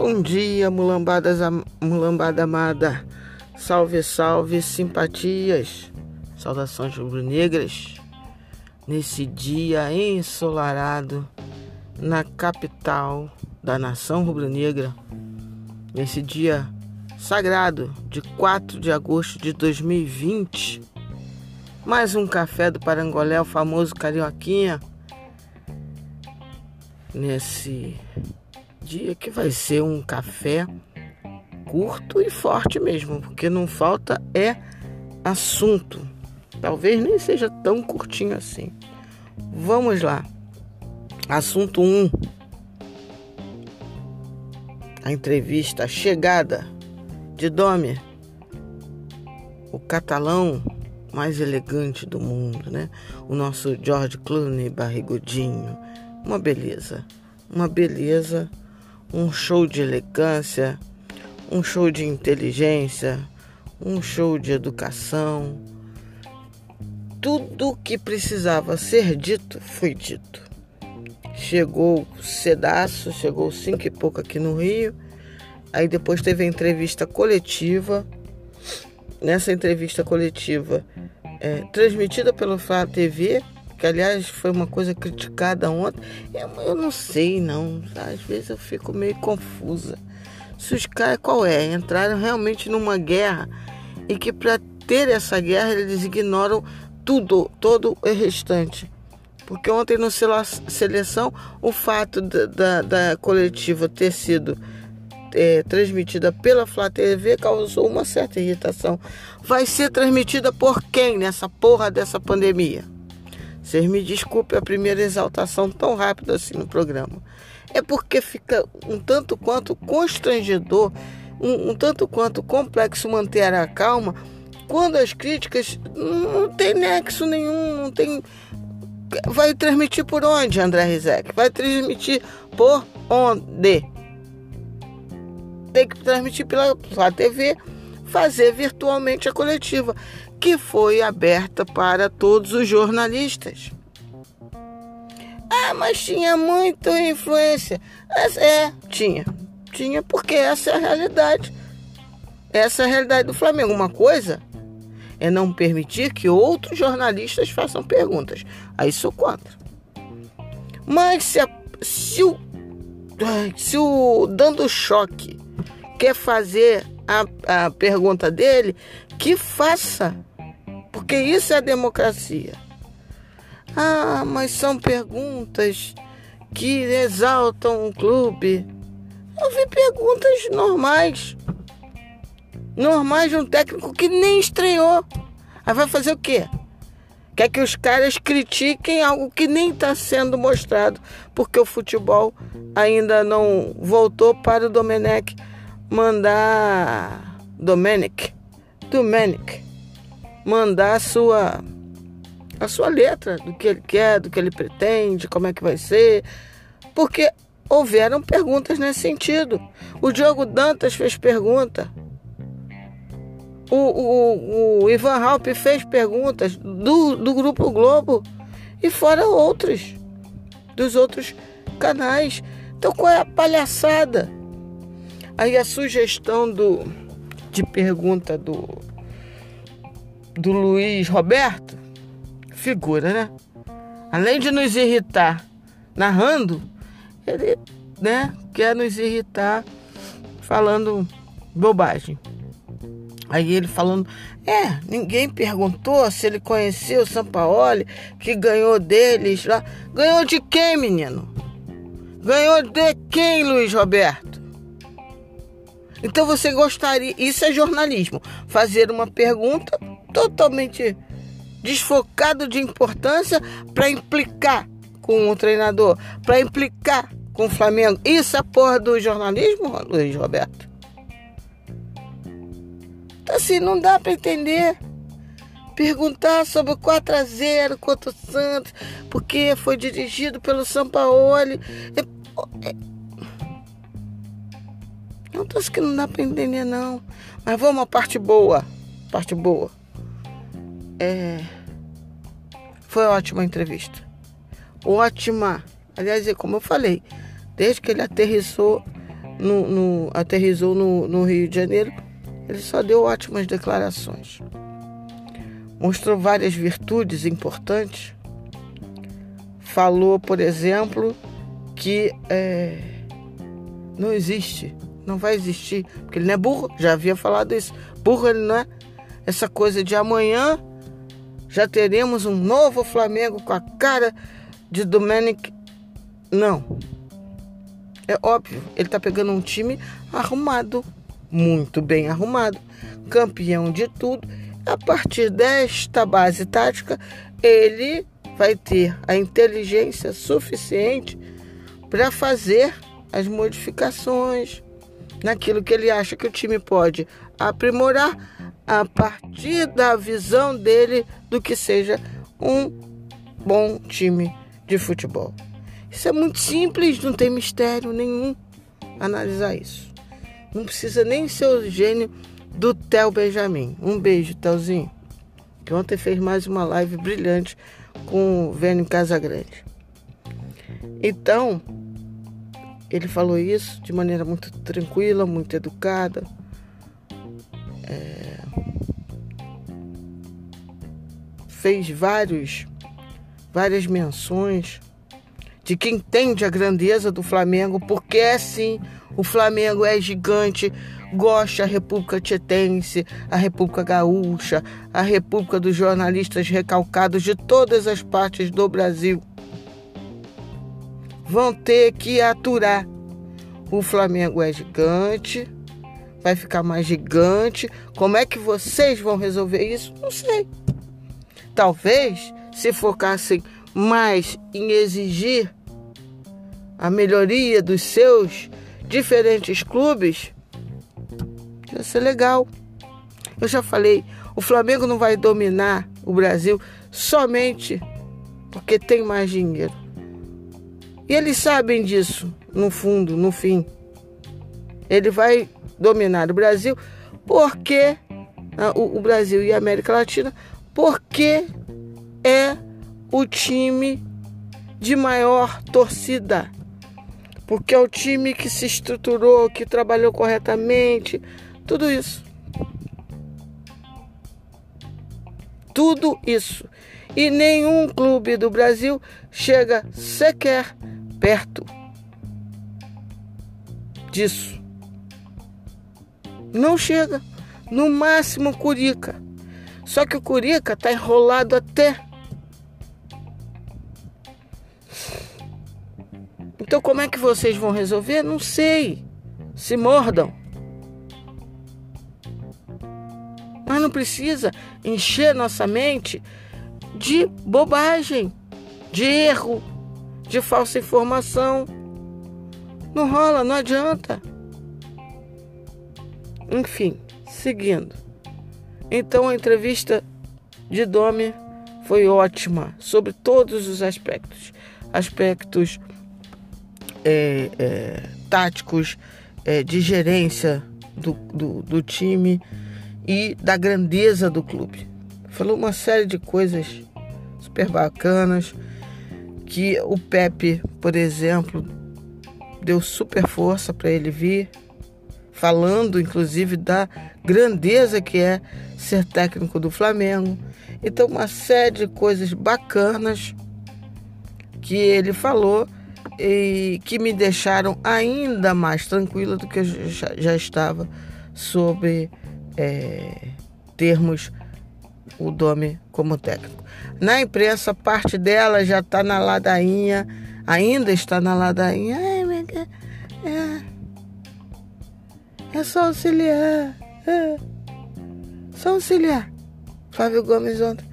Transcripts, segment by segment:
Bom dia, mulambadas, mulambada amada. Salve, salve, simpatias. Saudações rubro-negras. Nesse dia ensolarado na capital da nação rubro-negra. Nesse dia sagrado de 4 de agosto de 2020. Mais um café do Parangolé, o famoso Carioquinha. Nesse dia que vai ser um café curto e forte mesmo, porque não falta é assunto. Talvez nem seja tão curtinho assim. Vamos lá. Assunto 1. A entrevista, a chegada de Domer, o catalão mais elegante do mundo, né? O nosso George Clooney barrigudinho. Uma beleza. Uma beleza um show de elegância, um show de inteligência, um show de educação. Tudo que precisava ser dito foi dito. Chegou cedaço, chegou cinco e pouco aqui no Rio. Aí depois teve a entrevista coletiva. Nessa entrevista coletiva, é, transmitida pelo Flá TV, que aliás foi uma coisa criticada ontem. Eu, eu não sei, não. Às vezes eu fico meio confusa. Se os caras, qual é? Entraram realmente numa guerra e que para ter essa guerra eles ignoram tudo, todo o restante. Porque ontem no seleção, o fato da, da, da coletiva ter sido é, transmitida pela Flá TV causou uma certa irritação. Vai ser transmitida por quem nessa porra dessa pandemia? Vocês me desculpem a primeira exaltação tão rápida assim no programa. É porque fica um tanto quanto constrangedor, um, um tanto quanto complexo manter a calma quando as críticas não tem nexo nenhum, não tem. Vai transmitir por onde, André Rizek? Vai transmitir por onde? Tem que transmitir pela, pela TV, fazer virtualmente a coletiva que foi aberta para todos os jornalistas. Ah, mas tinha muita influência. É, tinha. Tinha, porque essa é a realidade. Essa é a realidade do Flamengo. Uma coisa é não permitir que outros jornalistas façam perguntas. Aí sou contra. Mas se, a, se, o, se o dando choque quer fazer a, a pergunta dele, que faça. Porque isso é democracia. Ah, mas são perguntas que exaltam o clube. Eu vi perguntas normais. Normais de um técnico que nem estreou. Aí vai fazer o quê? Quer que os caras critiquem algo que nem está sendo mostrado, porque o futebol ainda não voltou para o Domenech mandar. Domenech. Domenech mandar a sua a sua letra do que ele quer, do que ele pretende, como é que vai ser, porque houveram perguntas nesse sentido. O Diogo Dantas fez pergunta. O, o, o Ivan Halp fez perguntas do, do Grupo Globo e fora outros, dos outros canais. Então qual é a palhaçada? Aí a sugestão do, de pergunta do do Luiz Roberto, figura, né? Além de nos irritar narrando, ele, né, quer nos irritar falando bobagem. Aí ele falando, é, ninguém perguntou se ele conheceu o Sampaoli, que ganhou deles lá. Ganhou de quem, menino? Ganhou de quem, Luiz Roberto? Então você gostaria, isso é jornalismo, fazer uma pergunta totalmente desfocado de importância para implicar com o treinador, para implicar com o Flamengo. Isso é porra do jornalismo, Luiz Roberto? Então, assim, não dá para entender. Perguntar sobre o 4 a 0 contra o Santos, porque foi dirigido pelo Sampaoli. É, é um troço que não dá para entender, não. Mas vamos à parte boa. Parte boa. É, foi ótima a entrevista. Ótima. Aliás, é como eu falei, desde que ele aterrissou no, no, aterrizou no, no Rio de Janeiro, ele só deu ótimas declarações. Mostrou várias virtudes importantes. Falou, por exemplo, que é, não existe, não vai existir, porque ele não é burro, já havia falado isso. Burro ele não é. Essa coisa de amanhã já teremos um novo Flamengo com a cara de Domenic. Não. É óbvio, ele está pegando um time arrumado, muito bem arrumado, campeão de tudo. A partir desta base tática, ele vai ter a inteligência suficiente para fazer as modificações naquilo que ele acha que o time pode aprimorar a partir da visão dele do que seja um bom time de futebol. Isso é muito simples, não tem mistério nenhum analisar isso. Não precisa nem ser o gênio do Theo Benjamin. Um beijo, Telzinho. Que ontem fez mais uma live brilhante com o Vênio Casagrande. Então, ele falou isso de maneira muito tranquila, muito educada. É... Fez vários, várias menções de quem entende a grandeza do Flamengo, porque é sim, o Flamengo é gigante, gosta a República Tietense, a República Gaúcha, a República dos jornalistas recalcados de todas as partes do Brasil. Vão ter que aturar. O Flamengo é gigante, vai ficar mais gigante. Como é que vocês vão resolver isso? Não sei. Talvez se focassem mais em exigir a melhoria dos seus diferentes clubes, ia ser legal. Eu já falei, o Flamengo não vai dominar o Brasil somente porque tem mais dinheiro. E eles sabem disso, no fundo, no fim. Ele vai dominar o Brasil porque ah, o Brasil e a América Latina, porque é o time de maior torcida porque é o time que se estruturou, que trabalhou corretamente, tudo isso. Tudo isso. E nenhum clube do Brasil chega sequer perto disso. Não chega. No máximo Curica. Só que o Curica está enrolado até Então, como é que vocês vão resolver? Não sei. Se mordam. Mas não precisa encher nossa mente de bobagem, de erro, de falsa informação. Não rola, não adianta. Enfim, seguindo. Então a entrevista de Domi foi ótima sobre todos os aspectos. Aspectos é, é, táticos, é, de gerência do, do, do time e da grandeza do clube. Falou uma série de coisas super bacanas que o Pepe, por exemplo, deu super força para ele vir, falando inclusive da grandeza que é ser técnico do Flamengo. Então, uma série de coisas bacanas que ele falou e que me deixaram ainda mais tranquila do que eu já, estava sobre é, termos o Domi como técnico. Na imprensa, parte dela já está na ladainha, ainda está na ladainha. É, é só auxiliar. É, só auxiliar. Flávio Gomes ontem.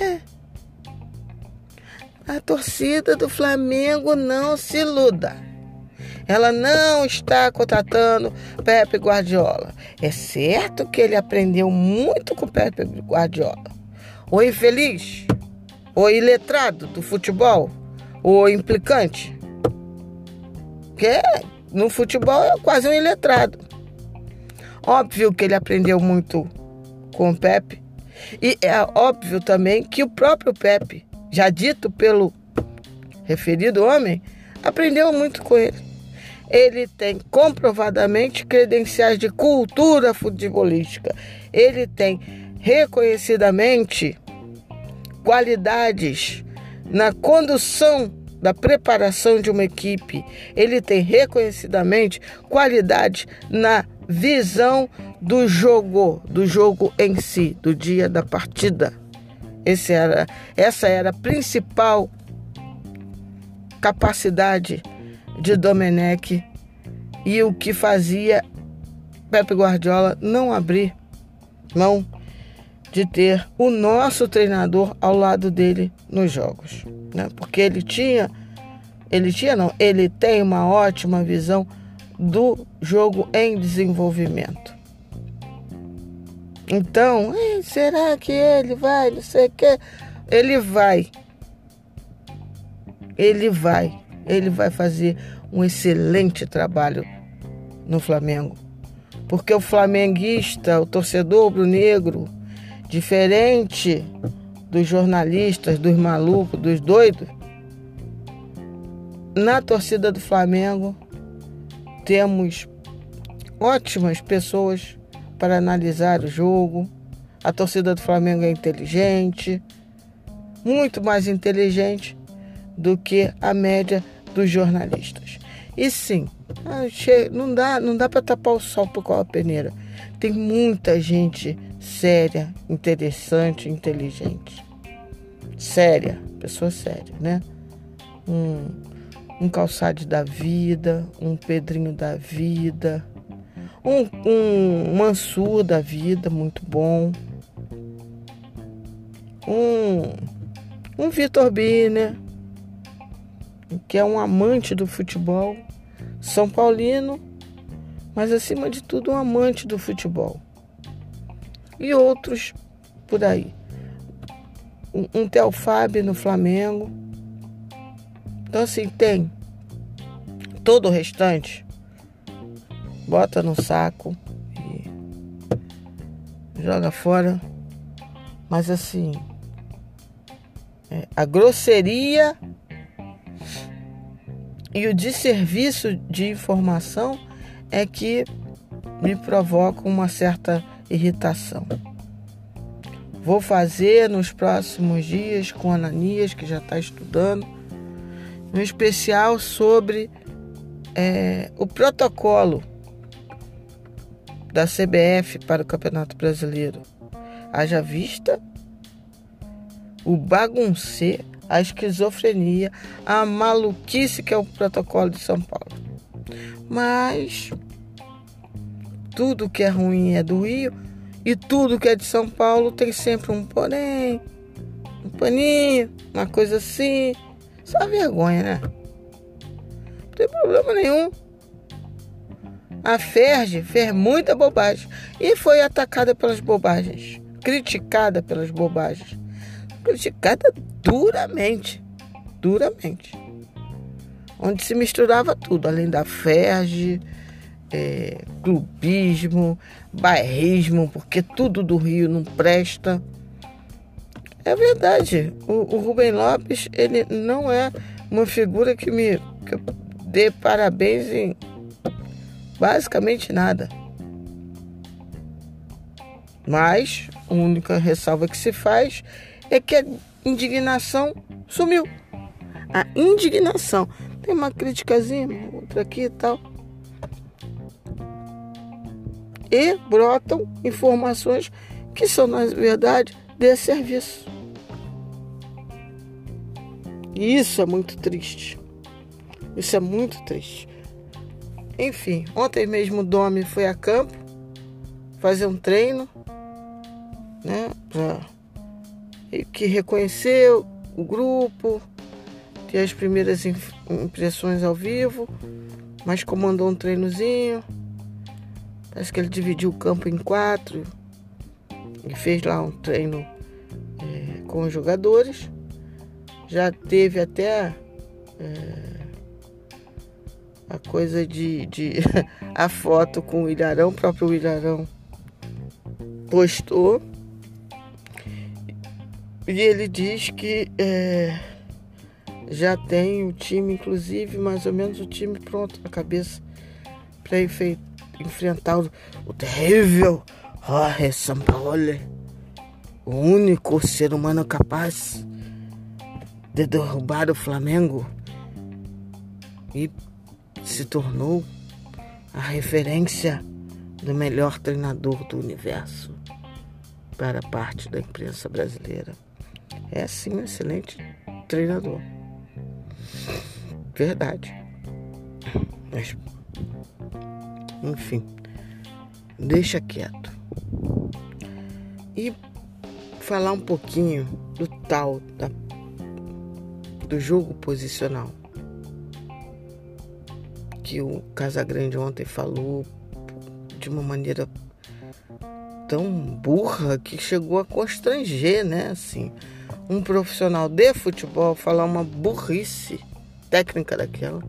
É, a torcida do Flamengo não se iluda. Ela não está contratando Pepe Guardiola. É certo que ele aprendeu muito com Pepe Guardiola. O infeliz, o iletrado do futebol, o implicante. Que no futebol é quase um iletrado. Óbvio que ele aprendeu muito com o Pepe. E é óbvio também que o próprio Pepe já dito pelo referido homem, aprendeu muito com ele. ele tem comprovadamente credenciais de cultura futebolística. Ele tem reconhecidamente qualidades na condução da preparação de uma equipe. Ele tem reconhecidamente qualidades na visão do jogo, do jogo em si, do dia da partida. Esse era, essa era a principal capacidade de Domenech e o que fazia Pepe Guardiola não abrir mão de ter o nosso treinador ao lado dele nos jogos, né? Porque ele tinha, ele tinha não, ele tem uma ótima visão do jogo em desenvolvimento. Então, será que ele vai? Não sei o que. Ele vai. Ele vai. Ele vai fazer um excelente trabalho no Flamengo. Porque o flamenguista, o torcedor rubro-negro, diferente dos jornalistas, dos malucos, dos doidos, na torcida do Flamengo temos ótimas pessoas para analisar o jogo. A torcida do Flamengo é inteligente, muito mais inteligente do que a média dos jornalistas. E sim, não dá, não dá para tapar o sol por qual a peneira. Tem muita gente séria, interessante, inteligente. Séria, pessoa séria, né? Um, um da vida, um Pedrinho da vida, um, um Mansur da vida, muito bom. Um, um Vitor Biner, que é um amante do futebol, São Paulino, mas acima de tudo um amante do futebol. E outros por aí. Um, um Theo Fábio no Flamengo. Então assim, tem todo o restante bota no saco e joga fora. Mas assim, é, a grosseria e o desserviço de informação é que me provoca uma certa irritação. Vou fazer nos próximos dias com Ananias, que já está estudando, um especial sobre é, o protocolo da CBF para o Campeonato Brasileiro. Haja vista o bagunce, a esquizofrenia, a maluquice que é o protocolo de São Paulo. Mas tudo que é ruim é do Rio e tudo que é de São Paulo tem sempre um porém, um paninho, uma coisa assim. Só vergonha, né? Não tem problema nenhum. A Ferge fez muita bobagem e foi atacada pelas bobagens, criticada pelas bobagens, criticada duramente, duramente, onde se misturava tudo, além da Ferge, é, clubismo, bairrismo, porque tudo do Rio não presta. É verdade, o, o Rubem Lopes ele não é uma figura que me que dê parabéns em basicamente nada. Mas a única ressalva que se faz é que a indignação sumiu. A indignação. Tem uma criticazinha, outra aqui e tal. E brotam informações que são, na verdade, de serviço. E isso é muito triste. Isso é muito triste. Enfim, ontem mesmo o Domi foi a campo fazer um treino, né? Pra, que reconheceu o grupo, ter as primeiras impressões ao vivo, mas comandou um treinozinho. Parece que ele dividiu o campo em quatro e fez lá um treino é, com os jogadores. Já teve até. É, a coisa de, de a foto com o Ilharão, o próprio Ilharão postou. E ele diz que é, já tem o time, inclusive, mais ou menos o time pronto na cabeça para enfrentar o, o terrível Jorge Sampaoli, o único ser humano capaz de derrubar o Flamengo e se tornou a referência do melhor treinador do universo para parte da imprensa brasileira. É sim um excelente treinador. Verdade. Mas, enfim, deixa quieto. E falar um pouquinho do tal da, do jogo posicional que o Casagrande ontem falou de uma maneira tão burra que chegou a constranger, né? Assim, um profissional de futebol falar uma burrice técnica daquela.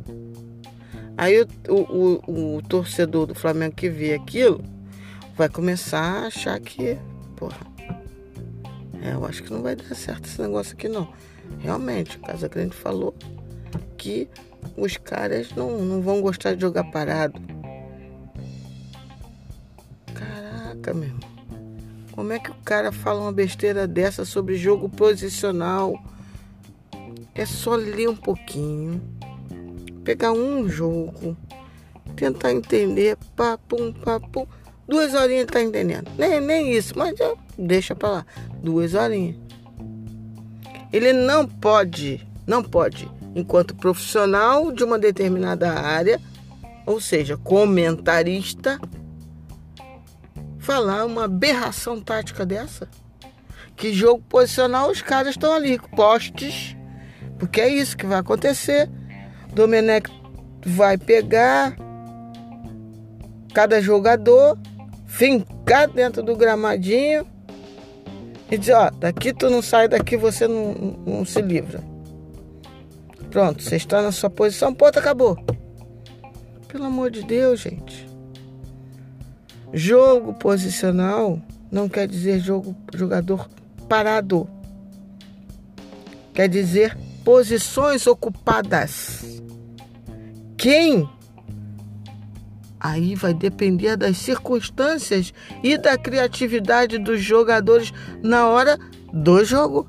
Aí o, o, o, o torcedor do Flamengo que vê aquilo vai começar a achar que, porra, é, eu acho que não vai dar certo esse negócio aqui não. Realmente, o Casagrande falou que os caras não, não vão gostar de jogar parado. Caraca, meu. Como é que o cara fala uma besteira dessa sobre jogo posicional? É só ler um pouquinho, pegar um jogo, tentar entender, papum, papum. Duas horinhas tá entendendo. Nem, nem isso, mas deixa pra lá. Duas horinhas. Ele não pode, não pode enquanto profissional de uma determinada área, ou seja, comentarista, falar uma aberração tática dessa? Que jogo posicional os caras estão ali, postes, porque é isso que vai acontecer. Domenech vai pegar cada jogador, fincar dentro do gramadinho e dizer, ó, daqui tu não sai, daqui você não, não se livra. Pronto, você está na sua posição, ponto, acabou. Pelo amor de Deus, gente. Jogo posicional não quer dizer jogo jogador parado. Quer dizer posições ocupadas. Quem? Aí vai depender das circunstâncias e da criatividade dos jogadores na hora do jogo.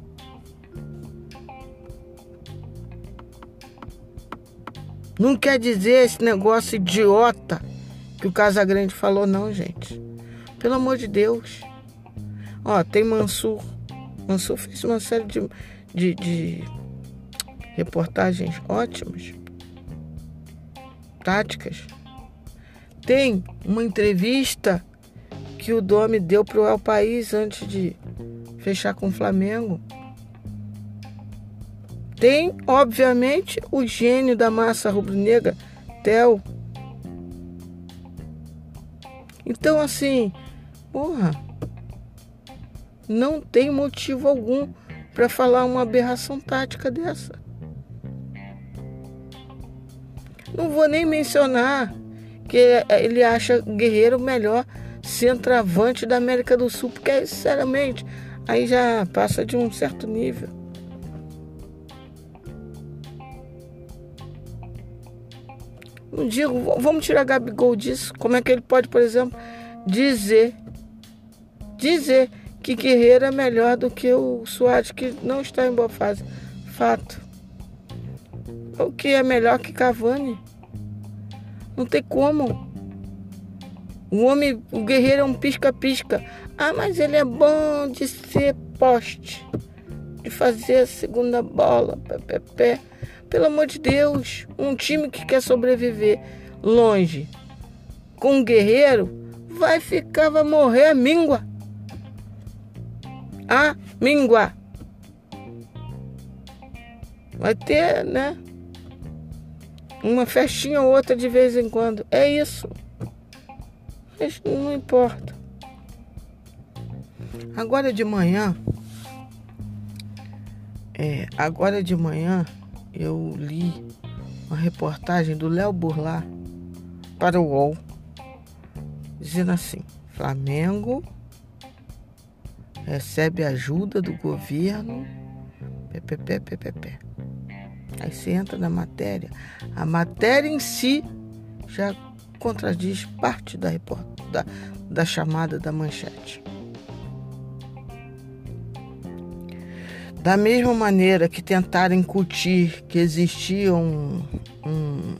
Não quer dizer esse negócio idiota que o Casagrande falou, não, gente. Pelo amor de Deus. Ó, tem Mansur. Mansur fez uma série de, de, de reportagens ótimas, táticas. Tem uma entrevista que o Domi deu para o El País antes de fechar com o Flamengo. Tem, obviamente, o gênio da massa rubro-negra, Theo. Então, assim, porra, não tem motivo algum para falar uma aberração tática dessa. Não vou nem mencionar que ele acha Guerreiro melhor centroavante da América do Sul, porque, sinceramente, aí já passa de um certo nível. Não digo, vamos tirar Gabigol disso. Como é que ele pode, por exemplo, dizer dizer que Guerreiro é melhor do que o Soares, que não está em boa fase? Fato. O que é melhor que Cavani? Não tem como. O homem, o guerreiro é um pisca-pisca. Ah, mas ele é bom de ser poste, de fazer a segunda bola, pé, pé, pé. Pelo amor de Deus, um time que quer sobreviver longe com um guerreiro vai ficar, vai morrer a míngua. A míngua. Vai ter, né? Uma festinha ou outra de vez em quando. É isso. Mas não importa. Agora de manhã. É, agora de manhã eu li uma reportagem do Léo Burlá para o UOL, dizendo assim: Flamengo recebe ajuda do governo. PPP, PPP. Aí você entra na matéria. A matéria em si já contradiz parte da, da, da chamada da manchete. Da mesma maneira que tentaram incutir que existia um, um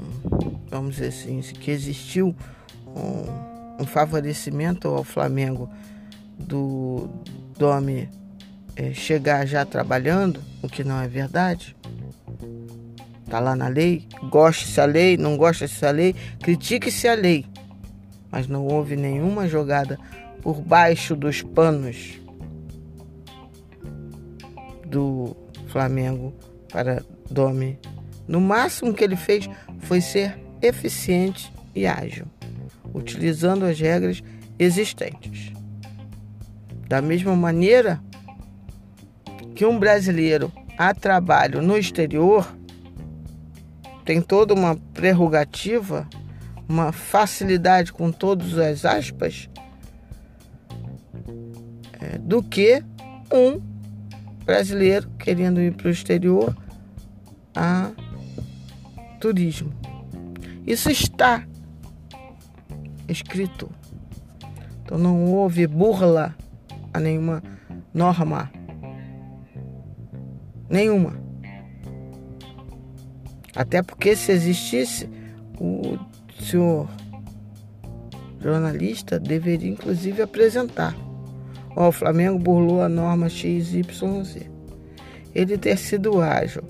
vamos dizer assim, que existiu um, um favorecimento ao Flamengo do Domi é, chegar já trabalhando, o que não é verdade. Está lá na lei, goste-se a lei, não goste-se a lei, critique-se a lei. Mas não houve nenhuma jogada por baixo dos panos do Flamengo para Domi. No máximo que ele fez foi ser eficiente e ágil, utilizando as regras existentes. Da mesma maneira que um brasileiro a trabalho no exterior tem toda uma prerrogativa, uma facilidade com todas as aspas, é, do que um brasileiro querendo ir para o exterior a turismo. Isso está escrito. Então não houve burla a nenhuma norma. Nenhuma. Até porque se existisse, o senhor jornalista deveria inclusive apresentar. O Flamengo burlou a norma XYZ. Ele ter sido ágil,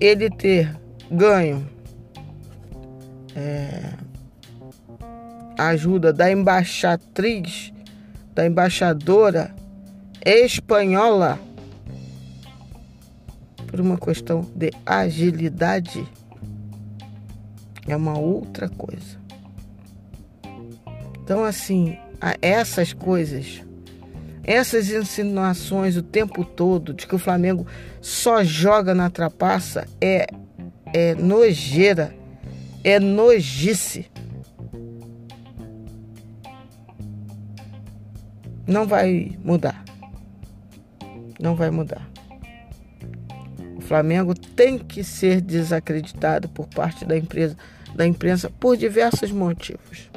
ele ter ganho é, ajuda da embaixatriz, da embaixadora espanhola por uma questão de agilidade é uma outra coisa. Então, assim, essas coisas, essas insinuações o tempo todo de que o Flamengo só joga na trapaça é, é nojeira, é nojice. Não vai mudar. Não vai mudar. Flamengo tem que ser desacreditado por parte da empresa, da imprensa por diversos motivos.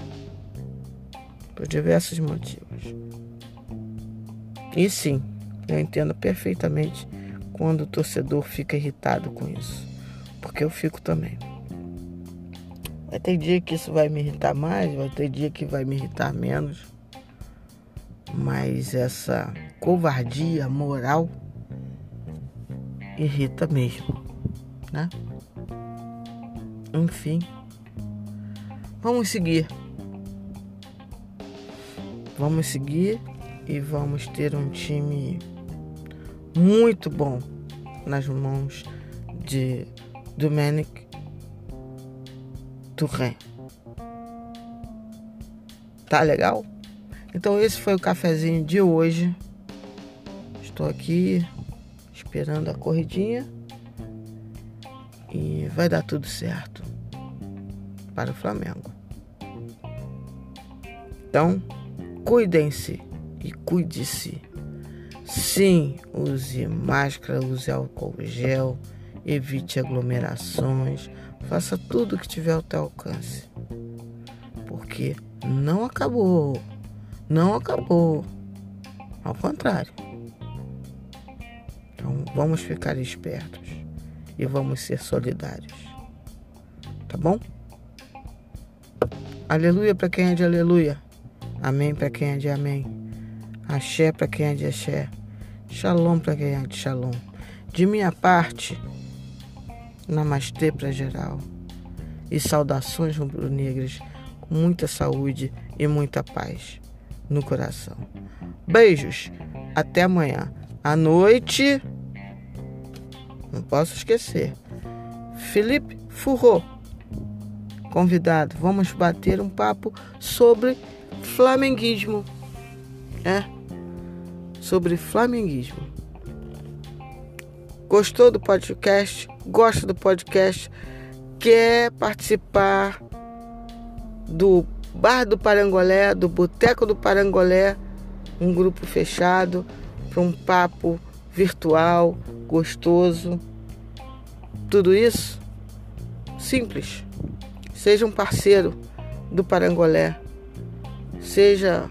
Por diversos motivos. E sim, eu entendo perfeitamente quando o torcedor fica irritado com isso. Porque eu fico também. Vai ter dia que isso vai me irritar mais, vai ter dia que vai me irritar menos. Mas essa covardia moral irrita mesmo, né? Enfim, vamos seguir. Vamos seguir e vamos ter um time muito bom nas mãos de Dominic Touré. Tá legal? Então esse foi o cafezinho de hoje. Estou aqui esperando a corridinha e vai dar tudo certo para o Flamengo. Então, cuidem-se e cuide-se. Sim, use máscara, use álcool gel, evite aglomerações, faça tudo que tiver ao teu alcance. Porque não acabou. Não acabou. Ao contrário. Então vamos ficar espertos e vamos ser solidários. Tá bom? Aleluia para quem é de aleluia. Amém para quem é de amém. Axé para quem é de axé. Shalom para quem é de shalom. De minha parte, namastê para geral. E saudações rubro-negras muita saúde e muita paz no coração. Beijos. Até amanhã. À noite não posso esquecer. Felipe Furro, convidado, vamos bater um papo sobre flamenguismo. É, sobre flamenguismo. Gostou do podcast? Gosta do podcast? Quer participar do Bar do Parangolé, do Boteco do Parangolé, um grupo fechado para um papo virtual, gostoso, tudo isso? Simples. Seja um parceiro do Parangolé. Seja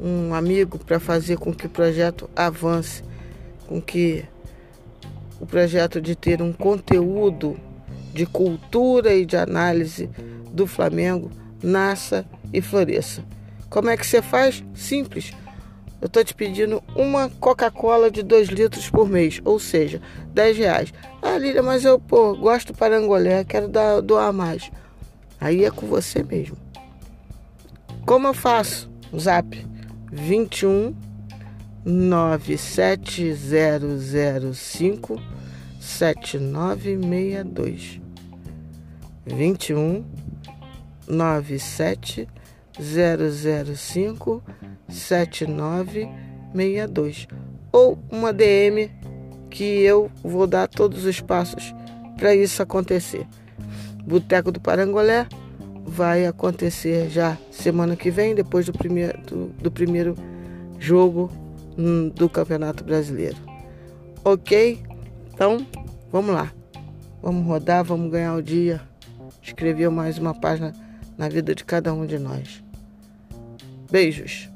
um amigo para fazer com que o projeto avance, com que o projeto de ter um conteúdo de cultura e de análise do Flamengo nasça e floresça. Como é que você faz? Simples. Eu estou te pedindo uma Coca-Cola de 2 litros por mês, ou seja, 10 reais. Ah, Lília, mas eu pô, gosto parangolé, quero dar, doar mais. Aí é com você mesmo. Como eu faço? Zap 21 97005 7962 21 97 005 7962 ou uma DM que eu vou dar todos os passos para isso acontecer. Boteco do Parangolé vai acontecer já semana que vem, depois do primeiro, do, do primeiro jogo hum, do Campeonato Brasileiro. Ok? Então, vamos lá. Vamos rodar, vamos ganhar o dia. Escrever mais uma página na vida de cada um de nós. Beijos.